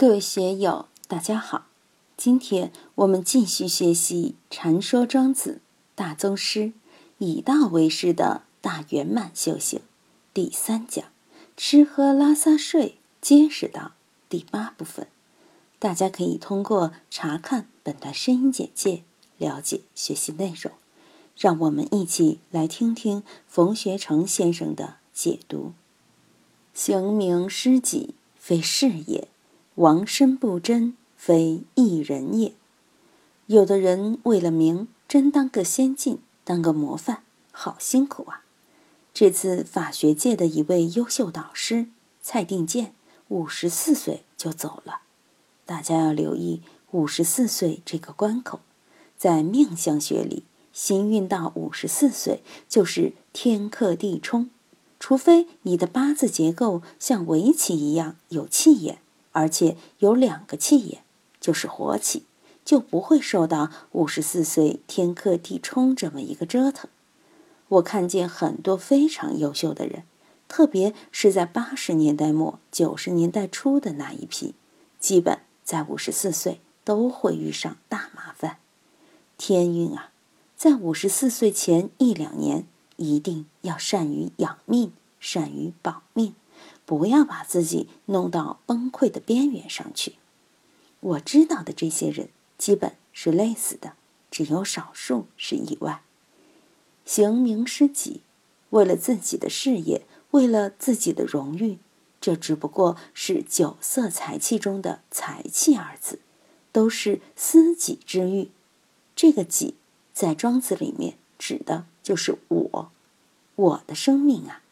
各位学友，大家好！今天我们继续学习《禅说庄子大宗师以道为师的大圆满修行》第三讲“吃喝拉撒睡皆是道”第八部分。大家可以通过查看本段声音简介了解学习内容。让我们一起来听听冯学成先生的解读：“行名师己，非事也。”王身不真，非一人也。有的人为了名，真当个先进，当个模范，好辛苦啊！这次法学界的一位优秀导师蔡定健，五十四岁就走了。大家要留意五十四岁这个关口，在命相学里，行运到五十四岁就是天克地冲，除非你的八字结构像围棋一样有气眼。而且有两个气眼，就是活气，就不会受到五十四岁天克地冲这么一个折腾。我看见很多非常优秀的人，特别是在八十年代末九十年代初的那一批，基本在五十四岁都会遇上大麻烦。天运啊，在五十四岁前一两年，一定要善于养命，善于保命。不要把自己弄到崩溃的边缘上去。我知道的这些人，基本是累死的，只有少数是意外。行名师己，为了自己的事业，为了自己的荣誉，这只不过是酒色财气中的“财气”二字，都是私己之欲。这个“己”在庄子里面指的就是我，我的生命啊。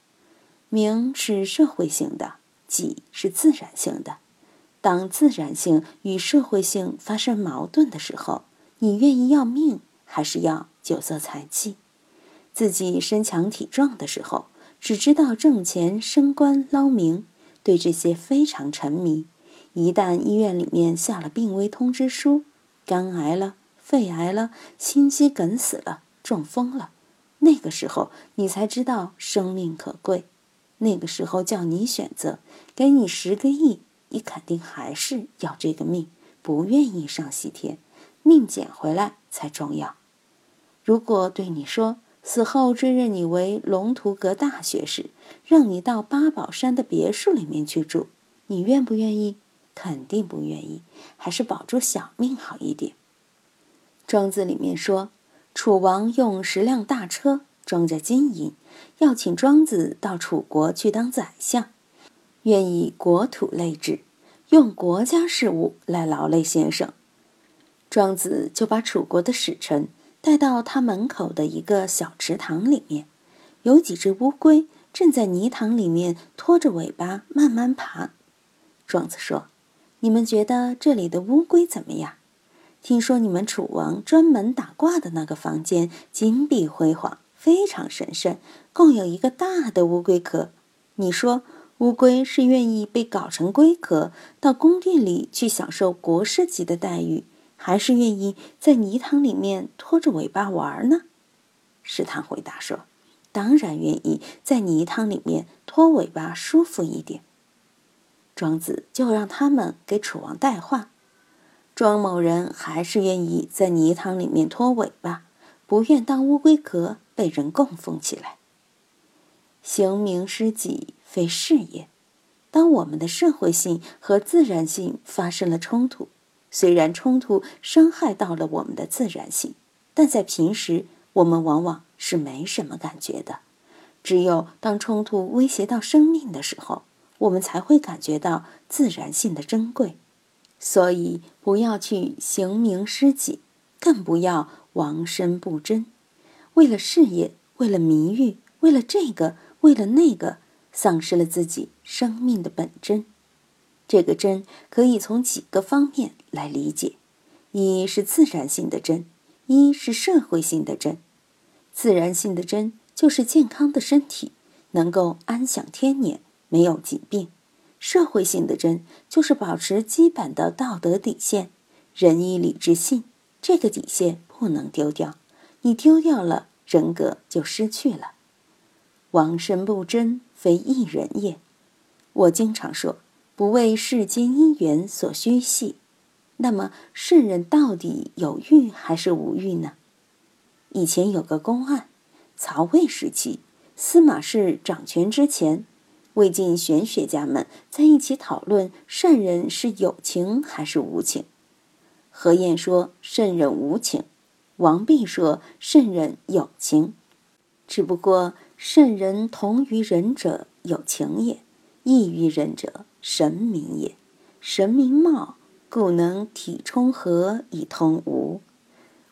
名是社会性的，己是自然性的。当自然性与社会性发生矛盾的时候，你愿意要命还是要酒色财气？自己身强体壮的时候，只知道挣钱、升官、捞名，对这些非常沉迷。一旦医院里面下了病危通知书，肝癌了、肺癌了、心肌梗死了、中风了，那个时候你才知道生命可贵。那个时候叫你选择，给你十个亿，你肯定还是要这个命，不愿意上西天，命捡回来才重要。如果对你说死后追认你为龙图阁大学士，让你到八宝山的别墅里面去住，你愿不愿意？肯定不愿意，还是保住小命好一点。庄子里面说，楚王用十辆大车。装着金银，要请庄子到楚国去当宰相，愿以国土累之，用国家事务来劳累先生。庄子就把楚国的使臣带到他门口的一个小池塘里面，有几只乌龟正在泥塘里面拖着尾巴慢慢爬。庄子说：“你们觉得这里的乌龟怎么样？听说你们楚王专门打卦的那个房间金碧辉煌。”非常神圣，共有一个大的乌龟壳。你说乌龟是愿意被搞成龟壳，到宫殿里去享受国师级的待遇，还是愿意在泥塘里面拖着尾巴玩呢？石堂回答说：“当然愿意在泥塘里面拖尾巴舒服一点。”庄子就让他们给楚王带话：庄某人还是愿意在泥塘里面拖尾巴，不愿当乌龟壳。被人供奉起来，行名师己，非事也。当我们的社会性和自然性发生了冲突，虽然冲突伤害到了我们的自然性，但在平时我们往往是没什么感觉的。只有当冲突威胁到生命的时候，我们才会感觉到自然性的珍贵。所以，不要去行名师己，更不要亡身不贞。为了事业，为了名誉，为了这个，为了那个，丧失了自己生命的本真。这个真可以从几个方面来理解：一是自然性的真，一是社会性的真。自然性的真就是健康的身体，能够安享天年，没有疾病；社会性的真就是保持基本的道德底线，仁义礼智信，这个底线不能丢掉。你丢掉了，人格就失去了。往身不真，非一人也。我经常说，不为世间因缘所虚系。那么，圣人到底有欲还是无欲呢？以前有个公案，曹魏时期，司马氏掌权之前，魏晋玄学家们在一起讨论圣人是有情还是无情。何晏说圣人无情，王弼说圣人有情。只不过圣人同于人者有情也，异于人者神明也。神明貌，故能体充和以通无；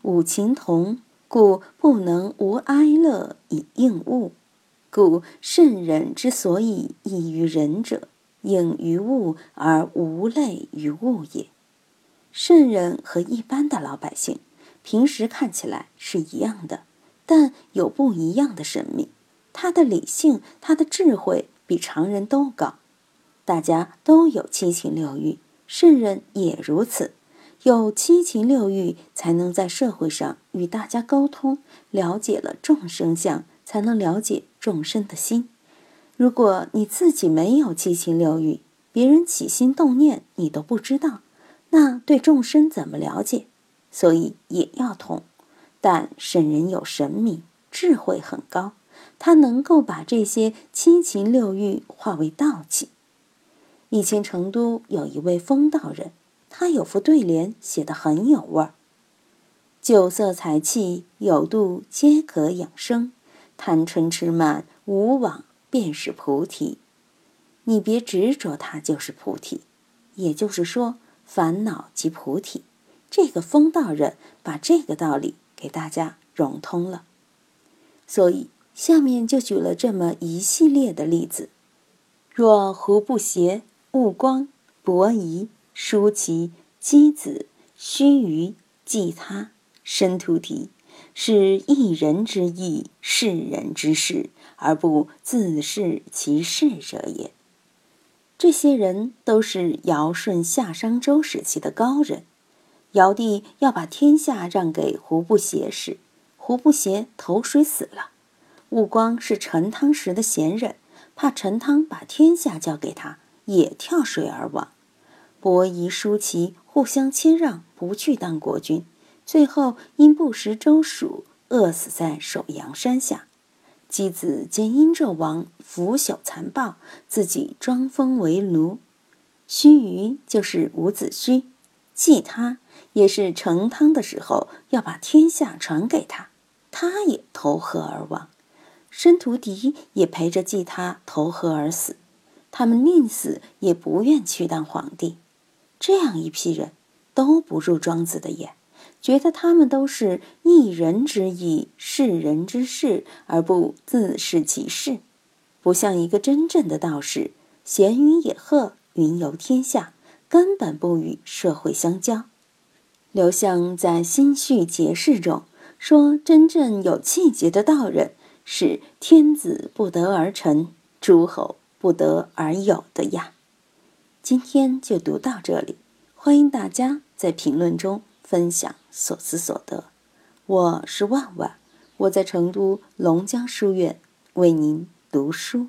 五情同。故不能无哀乐以应物，故圣人之所以异于人者，应于物而无类于物也。圣人和一般的老百姓，平时看起来是一样的，但有不一样的神秘。他的理性，他的智慧比常人都高。大家都有七情六欲，圣人也如此。有七情六欲，才能在社会上与大家沟通，了解了众生相，才能了解众生的心。如果你自己没有七情六欲，别人起心动念你都不知道，那对众生怎么了解？所以也要通。但圣人有神明，智慧很高，他能够把这些七情六欲化为道气。以前成都有一位风道人。他有副对联写得很有味儿：“酒色财气有度皆可养生，贪嗔痴慢无往便是菩提。你别执着它就是菩提，也就是说烦恼即菩提。这个风道人把这个道理给大家融通了。所以下面就举了这么一系列的例子：若胡不邪、悟光、伯夷。”叔齐、箕子、须臾、季他、申屠提，是一人之意，世人之事，而不自视其事者也。这些人都是尧舜夏商周时期的高人。尧帝要把天下让给胡不邪时，胡不邪投水死了。悟光是陈汤时的贤人，怕陈汤把天下交给他，也跳水而亡。伯夷、叔齐互相谦让，不去当国君，最后因不食周黍，饿死在首阳山下。箕子见殷纣王腐朽残暴，自己装疯为奴。须臾就是伍子胥，祭他也是成汤的时候要把天下传给他，他也投河而亡。申屠狄也陪着祭他投河而死，他们宁死也不愿去当皇帝。这样一批人都不入庄子的眼，觉得他们都是一人之义，世人之事，而不自视其事，不像一个真正的道士，闲云野鹤，云游天下，根本不与社会相交。刘向在《心绪节事》中说：“真正有气节的道人，是天子不得而成，诸侯不得而有的呀。”今天就读到这里，欢迎大家在评论中分享所思所得。我是万万，我在成都龙江书院为您读书。